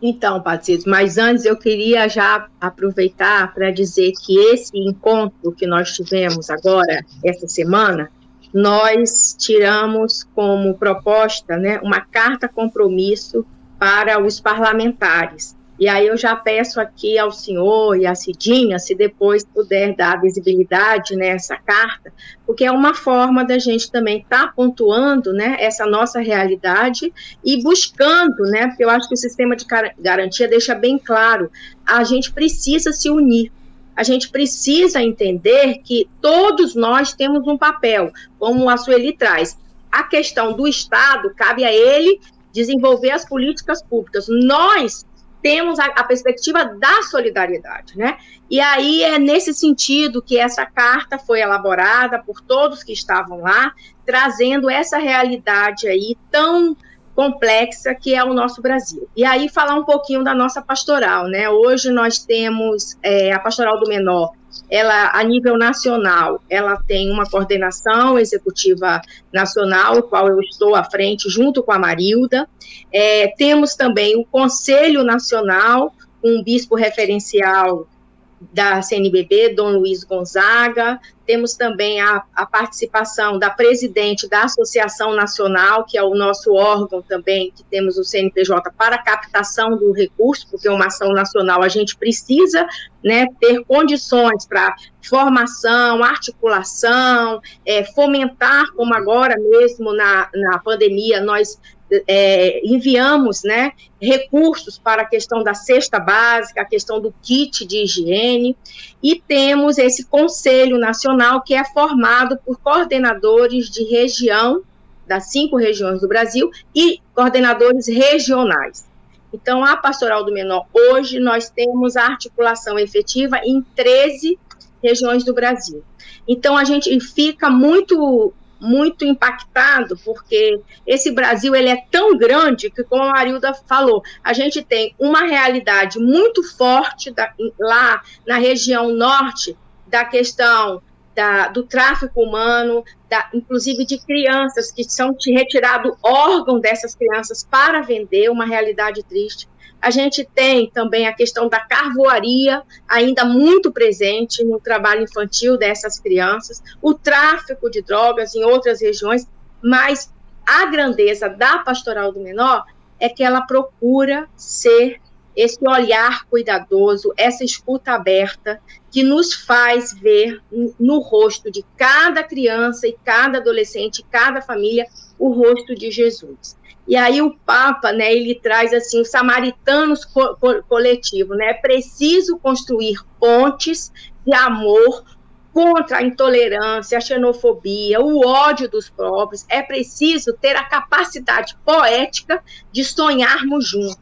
Então, Patrício, mas antes eu queria já aproveitar para dizer que esse encontro que nós tivemos agora, essa semana, nós tiramos como proposta né, uma carta compromisso para os parlamentares. E aí eu já peço aqui ao senhor e à Cidinha, se depois puder dar visibilidade nessa carta, porque é uma forma da gente também estar tá pontuando né, essa nossa realidade e buscando, né, porque eu acho que o sistema de garantia deixa bem claro, a gente precisa se unir, a gente precisa entender que todos nós temos um papel, como a Sueli traz. A questão do Estado cabe a ele desenvolver as políticas públicas. Nós temos a, a, perspectiva da solidariedade, né? E aí é nesse sentido que essa carta foi elaborada por todos que estavam lá, trazendo essa realidade aí tão complexa que é o nosso Brasil. E aí falar um pouquinho da nossa pastoral, né? Hoje nós temos é, a pastoral do menor ela a nível nacional, ela tem uma coordenação executiva nacional, qual eu estou à frente junto com a Marilda. É, temos também o Conselho Nacional, um bispo referencial da CNBB, Dom Luiz Gonzaga, temos também a, a, participação da presidente da Associação Nacional, que é o nosso órgão também, que temos o CNPJ para captação do recurso, porque uma ação nacional a gente precisa né, ter condições para formação, articulação, é, fomentar, como agora mesmo na, na pandemia, nós é, enviamos né, recursos para a questão da cesta básica, a questão do kit de higiene, e temos esse Conselho Nacional que é formado por coordenadores de região, das cinco regiões do Brasil, e coordenadores regionais. Então, a Pastoral do Menor, hoje, nós temos a articulação efetiva em 13 regiões do Brasil. Então, a gente fica muito muito impactado, porque esse Brasil ele é tão grande que, como a Marilda falou, a gente tem uma realidade muito forte da, lá na região norte da questão da, do tráfico humano, da, inclusive de crianças que são retirado órgão dessas crianças para vender, uma realidade triste. A gente tem também a questão da carvoaria, ainda muito presente no trabalho infantil dessas crianças, o tráfico de drogas em outras regiões, mas a grandeza da pastoral do menor é que ela procura ser esse olhar cuidadoso, essa escuta aberta, que nos faz ver no rosto de cada criança e cada adolescente, cada família, o rosto de Jesus. E aí o Papa, né, ele traz assim o samaritanos co coletivo, né? É preciso construir pontes de amor contra a intolerância, a xenofobia, o ódio dos próprios. É preciso ter a capacidade poética de sonharmos juntos.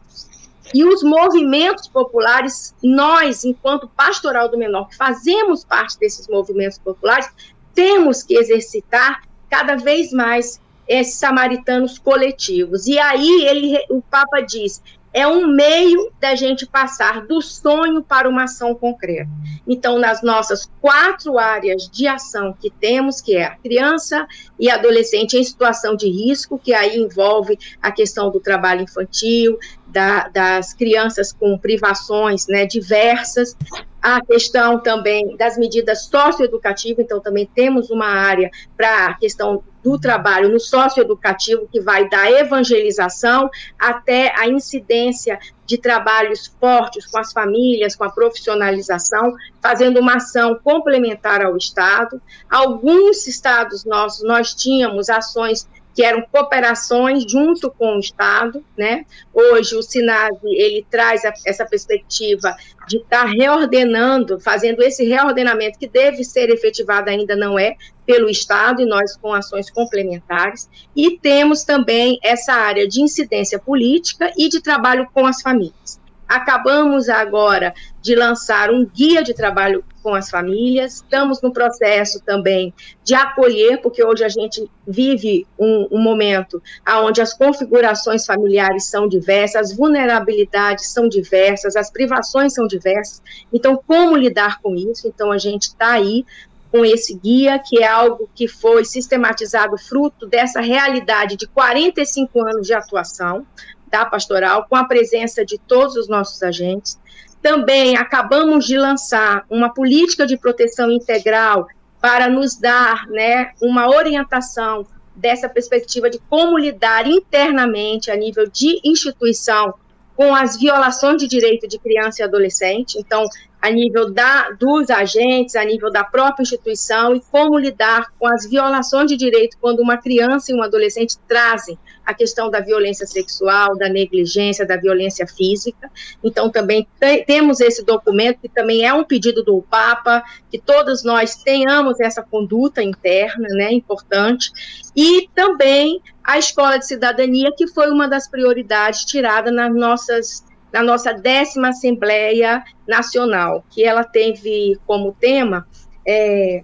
E os movimentos populares, nós, enquanto pastoral do menor, que fazemos parte desses movimentos populares, temos que exercitar cada vez mais esses samaritanos coletivos. E aí ele, o Papa diz: é um meio da gente passar do sonho para uma ação concreta. Então, nas nossas quatro áreas de ação que temos, que é a criança e adolescente em situação de risco, que aí envolve a questão do trabalho infantil, da, das crianças com privações né, diversas, a questão também das medidas socioeducativas, então também temos uma área para a questão do trabalho no socioeducativo, que vai da evangelização até a incidência de trabalhos fortes com as famílias, com a profissionalização, fazendo uma ação complementar ao Estado. Alguns estados nossos, nós tínhamos ações que eram cooperações junto com o Estado, né? Hoje o Sinase ele traz a, essa perspectiva de estar tá reordenando, fazendo esse reordenamento que deve ser efetivado ainda não é pelo Estado e nós com ações complementares e temos também essa área de incidência política e de trabalho com as famílias. Acabamos agora de lançar um guia de trabalho com as famílias, estamos no processo também de acolher, porque hoje a gente vive um, um momento onde as configurações familiares são diversas, as vulnerabilidades são diversas, as privações são diversas. Então, como lidar com isso? Então, a gente está aí com esse guia, que é algo que foi sistematizado fruto dessa realidade de 45 anos de atuação da pastoral, com a presença de todos os nossos agentes. Também acabamos de lançar uma política de proteção integral para nos dar né, uma orientação dessa perspectiva de como lidar internamente a nível de instituição com as violações de direito de criança e adolescente. Então, a nível da, dos agentes, a nível da própria instituição e como lidar com as violações de direito quando uma criança e um adolescente trazem a questão da violência sexual, da negligência, da violência física. Então, também te, temos esse documento, que também é um pedido do Papa, que todos nós tenhamos essa conduta interna, né, importante, e também a Escola de Cidadania, que foi uma das prioridades tirada nas nossas na nossa décima Assembleia Nacional, que ela teve como tema é,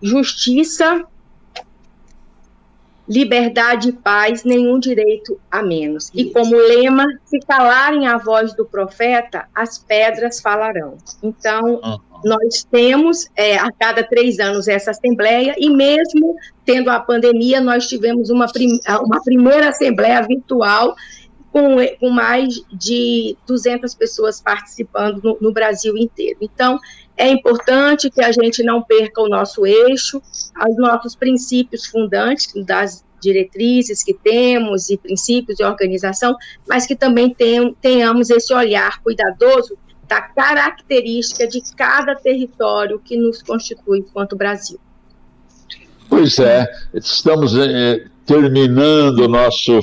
justiça, liberdade e paz, nenhum direito a menos. E como lema, se calarem a voz do profeta, as pedras falarão. Então, uhum. nós temos é, a cada três anos essa assembleia, e mesmo tendo a pandemia, nós tivemos uma, prim uma primeira assembleia virtual com, com, mais de 200 pessoas participando no, no Brasil inteiro. Então, é importante que a gente não perca o nosso eixo, os nossos princípios fundantes das diretrizes que temos e princípios de organização, mas que também tenhamos esse olhar cuidadoso da característica de cada território que nos constitui enquanto Brasil. Pois é, estamos eh, terminando o nosso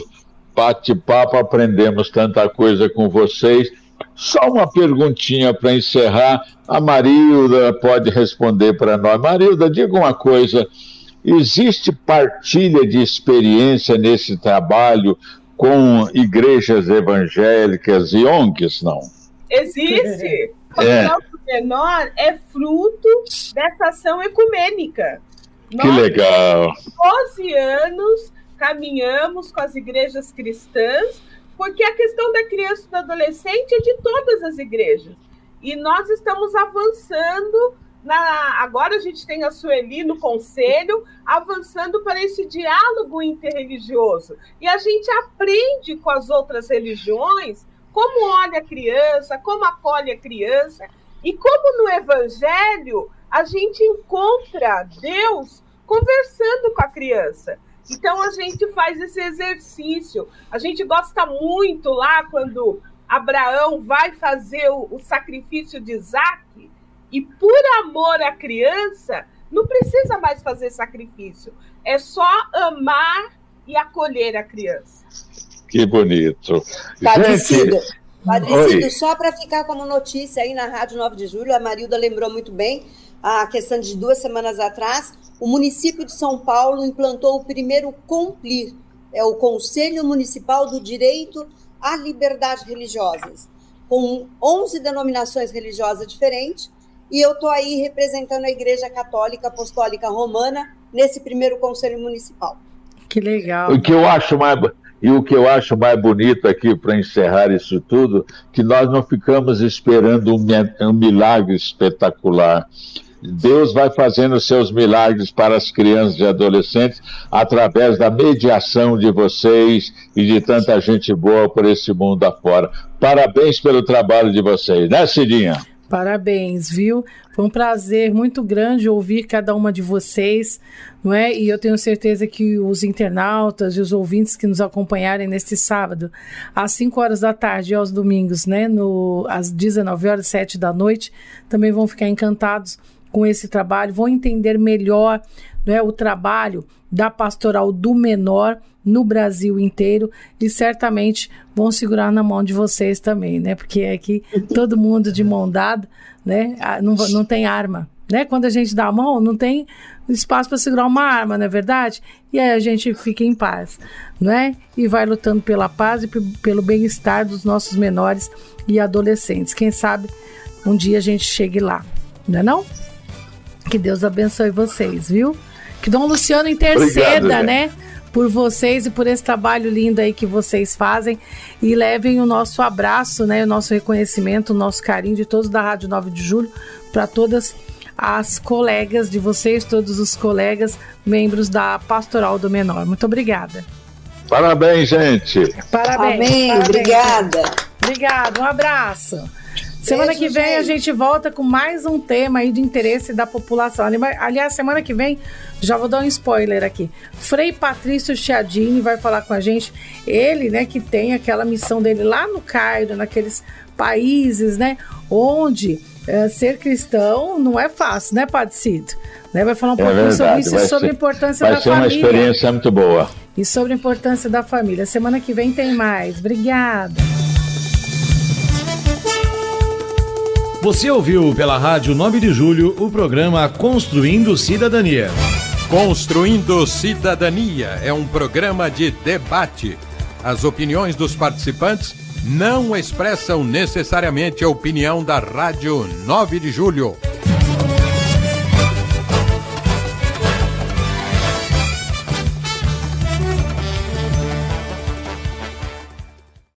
bate-papo, aprendemos tanta coisa com vocês. Só uma perguntinha para encerrar. A Marilda pode responder para nós. Marilda, diga uma coisa. Existe partilha de experiência nesse trabalho com igrejas evangélicas e ONGs, não? Existe. O é. menor é fruto dessa ação ecumênica. Que Nós, legal. 12 anos caminhamos com as igrejas cristãs, porque a questão da criança e do adolescente é de todas as igrejas. E nós estamos avançando na, agora a gente tem a Sueli no conselho, avançando para esse diálogo interreligioso. E a gente aprende com as outras religiões como olha a criança, como acolhe a criança, e como no Evangelho a gente encontra Deus conversando com a criança. Então a gente faz esse exercício. A gente gosta muito lá quando Abraão vai fazer o, o sacrifício de Isaac, e por amor à criança, não precisa mais fazer sacrifício. É só amar e acolher a criança. Que bonito. Padrecido, Padrecido só para ficar como notícia aí na Rádio 9 de Julho, a Marilda lembrou muito bem, a questão de duas semanas atrás, o município de São Paulo implantou o primeiro COMPLIR, é o Conselho Municipal do Direito à Liberdade Religiosas, com 11 denominações religiosas diferentes, e eu estou aí representando a Igreja Católica Apostólica Romana nesse primeiro Conselho Municipal. Que legal. O que eu acho mais, e o que eu acho mais bonito aqui para encerrar isso tudo, que nós não ficamos esperando um, um milagre espetacular. Deus vai fazendo seus milagres para as crianças e adolescentes através da mediação de vocês e de tanta gente boa por esse mundo afora. Parabéns pelo trabalho de vocês, né, Cidinha? Parabéns, viu? Foi um prazer muito grande ouvir cada uma de vocês, não é? E eu tenho certeza que os internautas e os ouvintes que nos acompanharem neste sábado, às 5 horas da tarde e aos domingos, né, no, às 19 horas, 7 da noite, também vão ficar encantados com esse trabalho, vão entender melhor não é, o trabalho da pastoral do menor no Brasil inteiro e certamente vão segurar na mão de vocês também, né? Porque é que todo mundo de mão dada, né? Não, não tem arma, né? Quando a gente dá a mão, não tem espaço para segurar uma arma, não é verdade? E aí a gente fica em paz, né? E vai lutando pela paz e pelo bem-estar dos nossos menores e adolescentes. Quem sabe um dia a gente chegue lá, não é não? Que Deus abençoe vocês, viu? Que Dom Luciano interceda, Obrigado, né? por vocês e por esse trabalho lindo aí que vocês fazem e levem o nosso abraço, né, o nosso reconhecimento, o nosso carinho de todos da Rádio 9 de Julho para todas as colegas de vocês, todos os colegas, membros da Pastoral do Menor. Muito obrigada. Parabéns, gente. Parabéns. Amém. Parabéns. Obrigada. Obrigada. Um abraço. Semana Beijo, que vem gente. a gente volta com mais um tema aí de interesse da população. Aliás, semana que vem, já vou dar um spoiler aqui. Frei Patrício Chiadini vai falar com a gente. Ele, né, que tem aquela missão dele lá no Cairo, naqueles países, né, onde é, ser cristão não é fácil, né, Padre Cido? Né, vai falar um é pouquinho sobre isso e sobre a importância da família. Vai ser uma experiência muito boa. E sobre a importância da família. Semana que vem tem mais. Obrigada. Você ouviu pela Rádio 9 de Julho o programa Construindo Cidadania. Construindo Cidadania é um programa de debate. As opiniões dos participantes não expressam necessariamente a opinião da Rádio 9 de Julho.